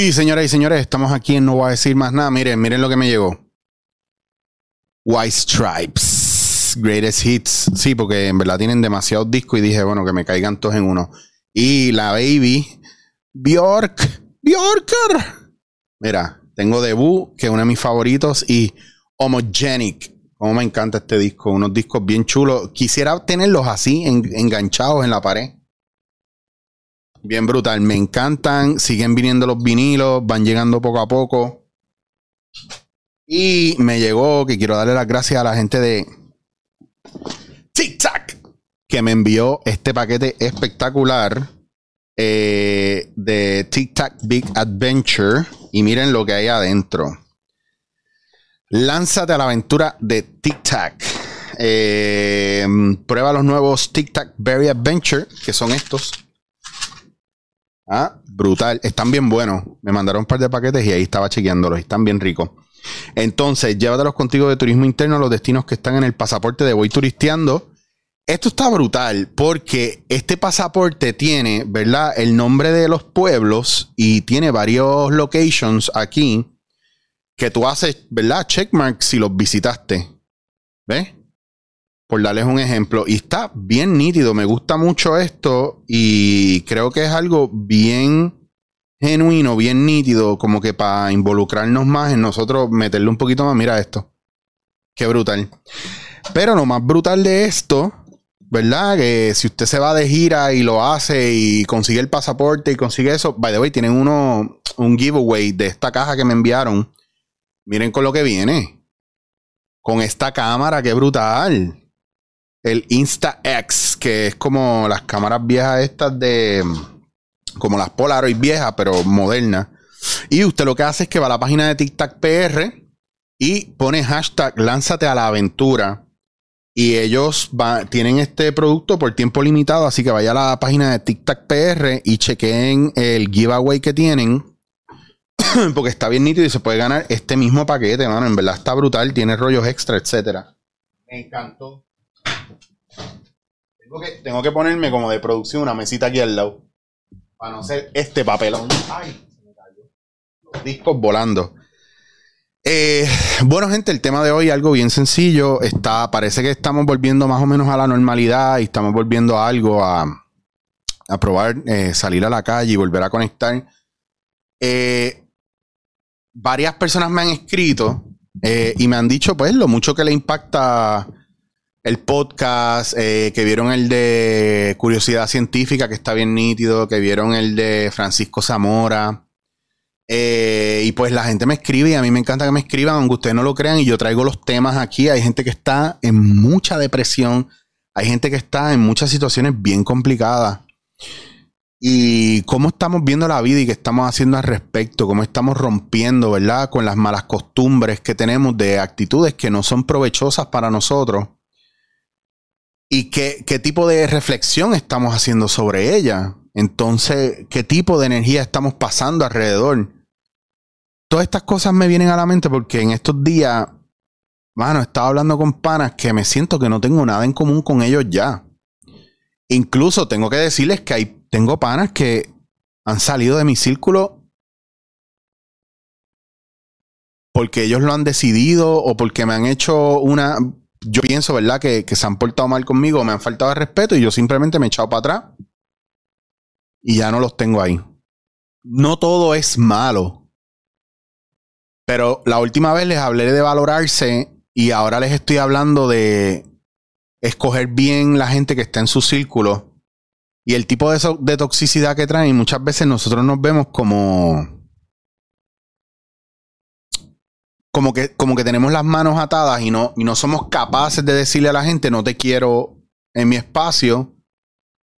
Uy, señoras y señores, estamos aquí en No Voy a decir más nada. Miren, miren lo que me llegó. White Stripes, Greatest Hits. Sí, porque en verdad tienen demasiados discos y dije, bueno, que me caigan todos en uno. Y la Baby, Bjork, Bjorker. Mira, tengo Debut, que es uno de mis favoritos, y Homogenic. Como me encanta este disco, unos discos bien chulos. Quisiera tenerlos así, enganchados en la pared. Bien brutal, me encantan. Siguen viniendo los vinilos, van llegando poco a poco. Y me llegó que quiero darle las gracias a la gente de TikTok que me envió este paquete espectacular eh, de TikTok Big Adventure. Y miren lo que hay adentro. Lánzate a la aventura de TikTok. Eh, prueba los nuevos TikTok Berry Adventure, que son estos. Ah, brutal. Están bien buenos. Me mandaron un par de paquetes y ahí estaba chequeándolos. Están bien ricos. Entonces, llévatelos contigo de turismo interno a los destinos que están en el pasaporte de Voy Turisteando. Esto está brutal porque este pasaporte tiene, ¿verdad? El nombre de los pueblos y tiene varios locations aquí que tú haces, ¿verdad? Checkmark si los visitaste. ¿Ves? Por darles un ejemplo. Y está bien nítido, me gusta mucho esto y creo que es algo bien genuino, bien nítido, como que para involucrarnos más en nosotros, meterle un poquito más, mira esto. Qué brutal. Pero lo más brutal de esto, ¿verdad? Que si usted se va de gira y lo hace y consigue el pasaporte y consigue eso, by the way, tienen uno, un giveaway de esta caja que me enviaron. Miren con lo que viene. Con esta cámara, qué brutal el Insta-X, que es como las cámaras viejas estas de... Como las Polaroid viejas, pero modernas. Y usted lo que hace es que va a la página de TikTok PR y pone hashtag lánzate a la aventura. Y ellos tienen este producto por tiempo limitado, así que vaya a la página de TikTok PR y chequeen el giveaway que tienen. Porque está bien nítido y se puede ganar este mismo paquete, mano. En verdad está brutal, tiene rollos extra, etcétera. Me encantó. Tengo que, ponerme como de producción una mesita aquí al lado. Para no ser este papelón. Ay, se me cayó. Los discos volando. Eh, bueno, gente, el tema de hoy algo bien sencillo. Está, parece que estamos volviendo más o menos a la normalidad y estamos volviendo a algo a, probar eh, salir a la calle y volver a conectar. Eh, varias personas me han escrito y me han dicho, pues, lo mucho que le impacta el podcast, eh, que vieron el de Curiosidad Científica, que está bien nítido, que vieron el de Francisco Zamora. Eh, y pues la gente me escribe y a mí me encanta que me escriban, aunque ustedes no lo crean, y yo traigo los temas aquí. Hay gente que está en mucha depresión, hay gente que está en muchas situaciones bien complicadas. Y cómo estamos viendo la vida y qué estamos haciendo al respecto, cómo estamos rompiendo, ¿verdad? Con las malas costumbres que tenemos de actitudes que no son provechosas para nosotros y qué, qué tipo de reflexión estamos haciendo sobre ella. Entonces, ¿qué tipo de energía estamos pasando alrededor? Todas estas cosas me vienen a la mente porque en estos días, mano, estaba hablando con panas que me siento que no tengo nada en común con ellos ya. Incluso tengo que decirles que hay, tengo panas que han salido de mi círculo porque ellos lo han decidido o porque me han hecho una, yo pienso, ¿verdad? Que, se han portado mal conmigo, me han faltado el respeto y yo simplemente me he echado para atrás y ya no los tengo ahí. No todo es malo. Pero la última vez les hablé de valorarse y ahora les estoy hablando de escoger bien la gente que está en su círculo y el tipo de, de toxicidad que traen. Muchas veces nosotros nos vemos como como que, como que tenemos las manos atadas y no, y no somos capaces de decirle a la gente, no te quiero en mi espacio.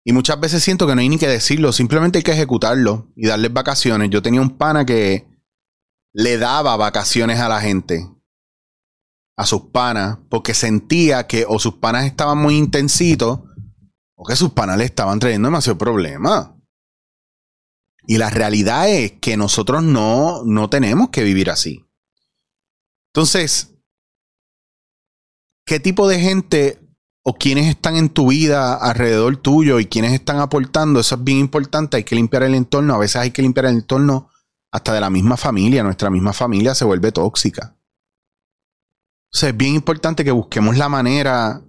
Y muchas veces siento que no hay ni que decirlo, simplemente hay que ejecutarlo y darles vacaciones. Yo tenía un pana que le daba vacaciones a la gente, a sus panas, porque sentía que o sus panas estaban muy intensitos o que sus panas le estaban trayendo demasiado problema. Y la realidad es que nosotros no, no tenemos que vivir así. Entonces, ¿qué tipo de gente o quiénes están en tu vida alrededor tuyo y quiénes están aportando? Eso es bien importante. Hay que limpiar el entorno. A veces hay que limpiar el entorno hasta de la misma familia, nuestra misma familia se vuelve tóxica. Entonces es bien importante que busquemos la manera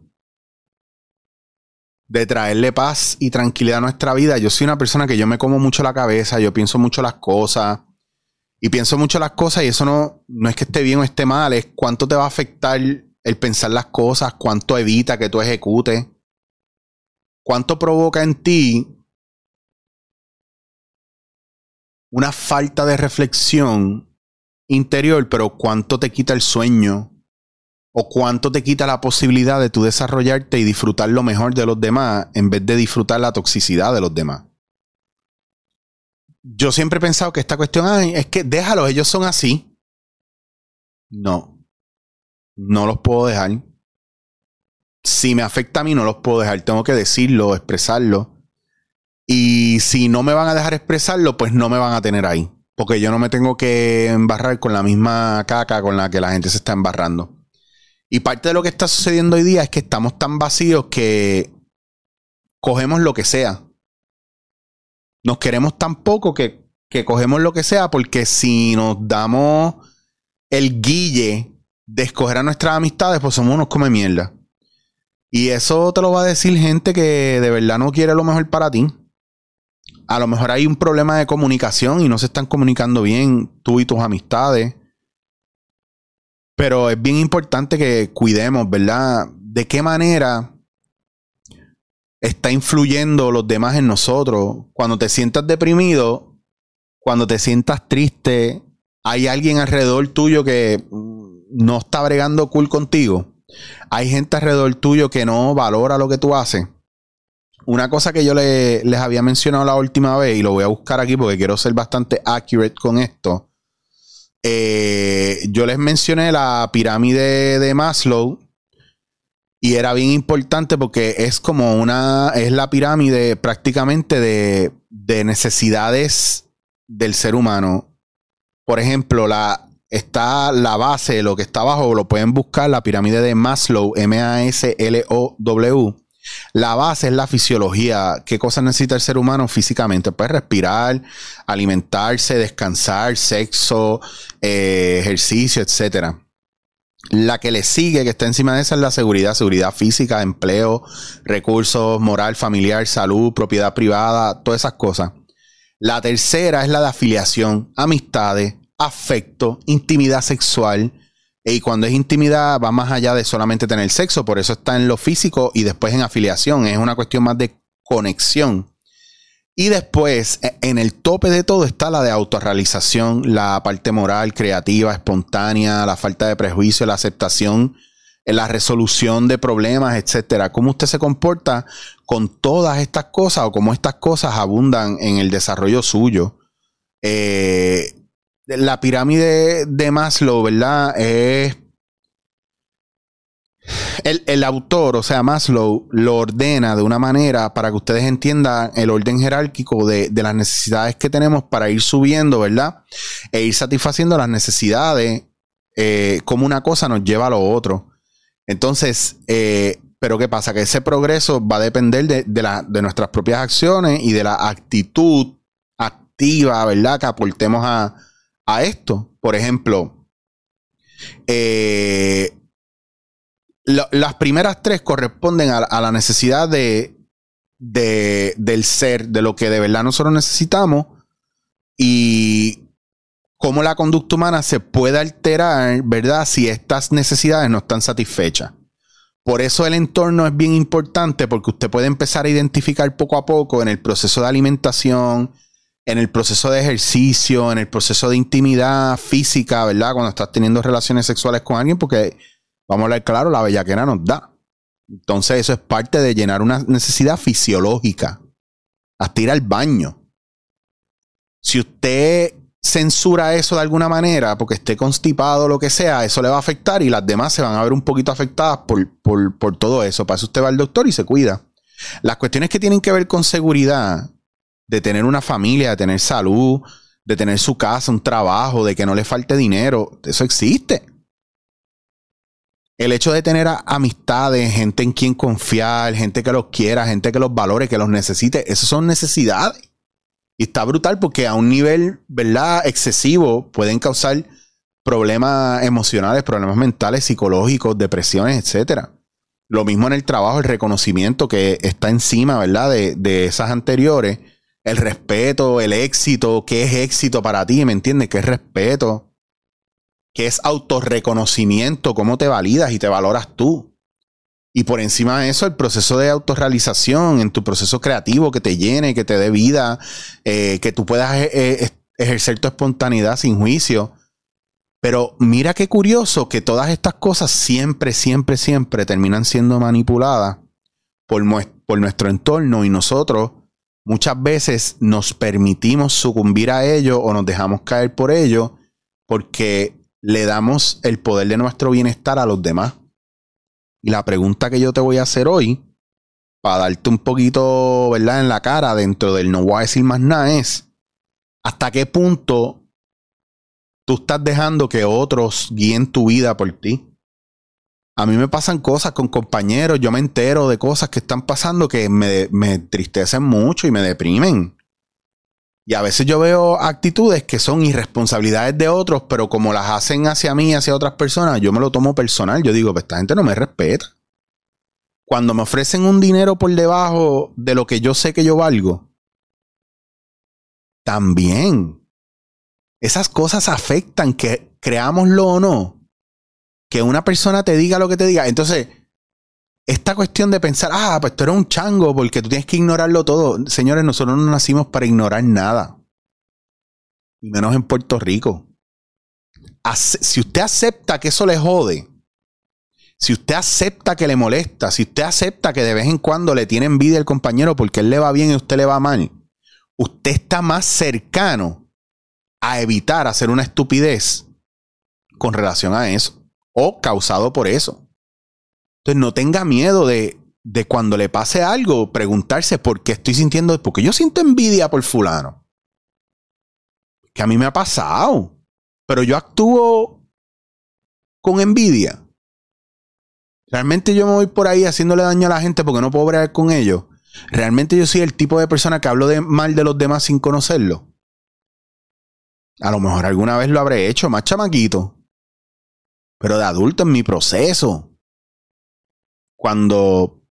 de traerle paz y tranquilidad a nuestra vida. Yo soy una persona que yo me como mucho la cabeza, yo pienso mucho las cosas y pienso mucho las cosas y eso no, no es que esté bien o esté mal, es cuánto te va a afectar el pensar las cosas, cuánto evita que tú ejecutes, cuánto provoca en ti una falta de reflexión interior, pero cuánto te quita el sueño o cuánto te quita la posibilidad de tú desarrollarte y disfrutar lo mejor de los demás en vez de disfrutar la toxicidad de los demás. Yo siempre he pensado que esta cuestión es que déjalos, ellos son así. No, no los puedo dejar. Si me afecta a mí, no los puedo dejar. Tengo que decirlo, expresarlo. Y si no me van a dejar expresarlo, pues no me van a tener ahí. Porque yo no me tengo que embarrar con la misma caca con la que la gente se está embarrando. Y parte de lo que está sucediendo hoy día es que estamos tan vacíos que cogemos lo que sea. Nos queremos tan poco que, que cogemos lo que sea porque si nos damos el guille de escoger a nuestras amistades, pues somos unos come mierda. Y eso te lo va a decir gente que de verdad no quiere lo mejor para ti a lo mejor hay un problema de comunicación y no se están comunicando bien tú y tus amistades. Pero es bien importante que cuidemos, ¿verdad? De qué manera está influyendo los demás en nosotros. Cuando te sientas deprimido, cuando te sientas triste, hay alguien alrededor tuyo que no está bregando cool contigo. Hay gente alrededor tuyo que no valora lo que tú haces una cosa que yo les había mencionado la última vez, y lo voy a buscar aquí porque quiero ser bastante accurate con esto. Eh, yo les mencioné la pirámide de Maslow. Y era bien importante porque es como una. Es la pirámide prácticamente de, de necesidades del ser humano. Por ejemplo, la, está la base, lo que está abajo, lo pueden buscar, la pirámide de Maslow, M-A-S-L-O-W la base es la fisiología. ¿Qué cosas necesita el ser humano físicamente? Pues respirar, alimentarse, descansar, sexo, eh, ejercicio, etc. La que le sigue, que está encima de esa, es la seguridad, seguridad física, empleo, recursos, moral, familiar, salud, propiedad privada, todas esas cosas. La tercera es la de afiliación, amistades, afecto, intimidad sexual, y cuando es intimidad va más allá de solamente tener sexo, por eso está en lo físico y después en afiliación, es una cuestión más de conexión. Y después, e, en el tope de todo está la de autorrealización, la parte moral, creativa, espontánea, la falta de prejuicio, la aceptación, la resolución de problemas, etcétera. Cómo usted se comporta con todas estas cosas o cómo estas cosas abundan en el desarrollo suyo. Eh, la pirámide de Maslow, ¿verdad? Es. El, autor, o sea, Maslow, lo ordena de una manera para que ustedes entiendan el orden jerárquico de, las necesidades que tenemos para ir subiendo, ¿verdad? E ir satisfaciendo las necesidades, eh, como una cosa nos lleva a lo otro. Entonces, eh, pero ¿qué pasa? Que ese progreso va a depender de, de nuestras propias acciones y de la actitud activa, ¿verdad? Que aportemos a, a esto. Por ejemplo, eh, las primeras tres corresponden a, la necesidad de, del ser, de lo que de verdad nosotros necesitamos y cómo la conducta humana se puede alterar, ¿verdad? Si estas necesidades no están satisfechas. Por eso el entorno es bien importante porque usted puede empezar a identificar poco a poco en el proceso de alimentación, en el proceso de ejercicio, en el proceso de intimidad física, ¿verdad? Cuando estás teniendo relaciones sexuales con alguien, porque vamos a hablar claro, la bellaquera nos da. Entonces, eso es parte de llenar una necesidad fisiológica. Hasta ir al baño. Si usted censura eso de alguna manera, porque esté constipado o lo que sea, eso le va a afectar y las demás se van a ver un poquito afectadas por, por, por todo eso. Para eso usted va al doctor y se cuida. Las cuestiones que tienen que ver con seguridad de tener una familia, de tener salud, de tener su casa, un trabajo, de que no le falte dinero. Eso existe. El hecho de tener amistades, gente en quien confiar, gente que los quiera, gente que los valore, que los necesite, esas son necesidades. Y está brutal porque a un nivel, ¿verdad? Excesivo pueden causar problemas emocionales, problemas mentales, psicológicos, depresiones, etcétera. Lo mismo en el trabajo, el reconocimiento que está encima, ¿verdad? De, de esas anteriores. El respeto, el éxito, qué es éxito para ti, ¿me entiendes? ¿Qué es respeto? ¿Qué es autorreconocimiento? ¿Cómo te validas y te valoras tú? Y por encima de eso, el proceso de autorrealización en tu proceso creativo que te llene, que te dé vida, eh, que tú puedas eh, eh, ejercer tu espontaneidad sin juicio pero mira qué curioso que todas estas cosas siempre, siempre, siempre terminan siendo manipuladas por, por nuestro entorno y nosotros muchas veces nos permitimos sucumbir a ello o nos dejamos caer por ello porque le damos el poder de nuestro bienestar a los demás. Y la pregunta que yo te voy a hacer hoy, para darte un poquito, ¿verdad?, en la cara dentro del no voy a decir más nada, es hasta qué punto tú estás dejando que otros guíen tu vida por ti. A mí me pasan cosas con compañeros, yo me entero de cosas que están pasando que me, me entristecen mucho y me deprimen. Y a veces yo veo actitudes que son irresponsabilidades de otros, pero como las hacen hacia mí hacia otras personas, yo me lo tomo personal. Yo digo, pues esta gente no me respeta. Cuando me ofrecen un dinero por debajo de lo que yo sé que yo valgo, también esas cosas afectan, que creámoslo o no. Que una persona te diga lo que te diga. Entonces, esta cuestión de pensar, ah, pues tú eres un chango porque tú tienes que ignorarlo todo. Señores, nosotros no nacimos para ignorar nada. Y menos en Puerto Rico. Si usted acepta que eso le jode, si usted acepta que le molesta, si usted acepta que de vez en cuando le tiene envidia al compañero porque él le va bien y usted le va mal, usted está más cercano a evitar hacer una estupidez con relación a eso o causado por eso. Entonces no tenga miedo de, de cuando le pase algo, preguntarse por qué estoy sintiendo, porque yo siento envidia por fulano. Que a mí me ha pasado, pero yo actúo con envidia. Realmente yo me voy por ahí haciéndole daño a la gente porque no puedo bregar con ellos. Realmente yo soy el tipo de persona que hablo de mal de los demás sin conocerlo. A lo mejor alguna vez lo habré hecho, más chamaquito. Pero de adulto en mi proceso. Cuando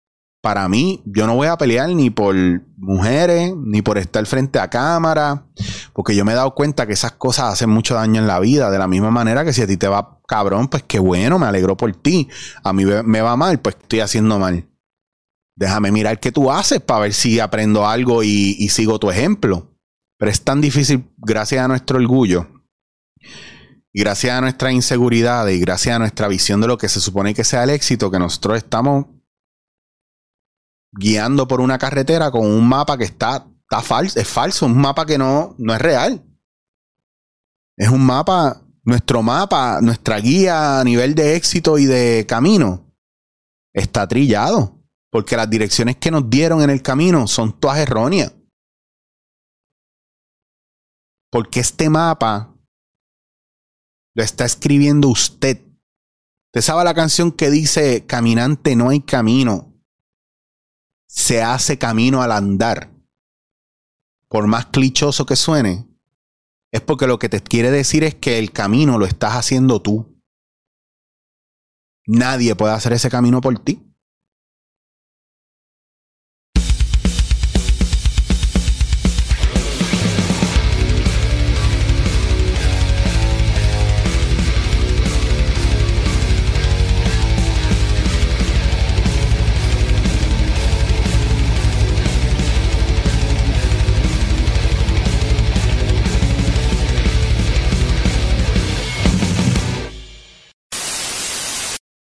para mí, yo no voy a pelear ni por mujeres, ni por estar frente a cámara, porque yo me he dado cuenta que esas cosas hacen mucho daño en la vida, de la misma manera que si a ti te va cabrón, pues qué bueno, me alegro por ti. A mí me va mal, pues estoy haciendo mal. Déjame mirar qué tú haces para ver si aprendo algo y, y sigo tu ejemplo. Pero es tan difícil gracias a nuestro orgullo y gracias a nuestra inseguridad y gracias a nuestra visión de lo que se supone que sea el éxito que nosotros estamos guiando por una carretera con un mapa que está, está falso, es falso, un mapa que no, no es real. Es un mapa, nuestro mapa, nuestra guía a nivel de éxito y de camino está trillado, porque las direcciones que nos dieron en el camino son todas erróneas. Porque este mapa lo está escribiendo usted. Usted sabe la canción que dice, caminante no hay camino. Se hace camino al andar. Por más clichoso que suene, es porque lo que te quiere decir es que el camino lo estás haciendo tú. Nadie puede hacer ese camino por ti.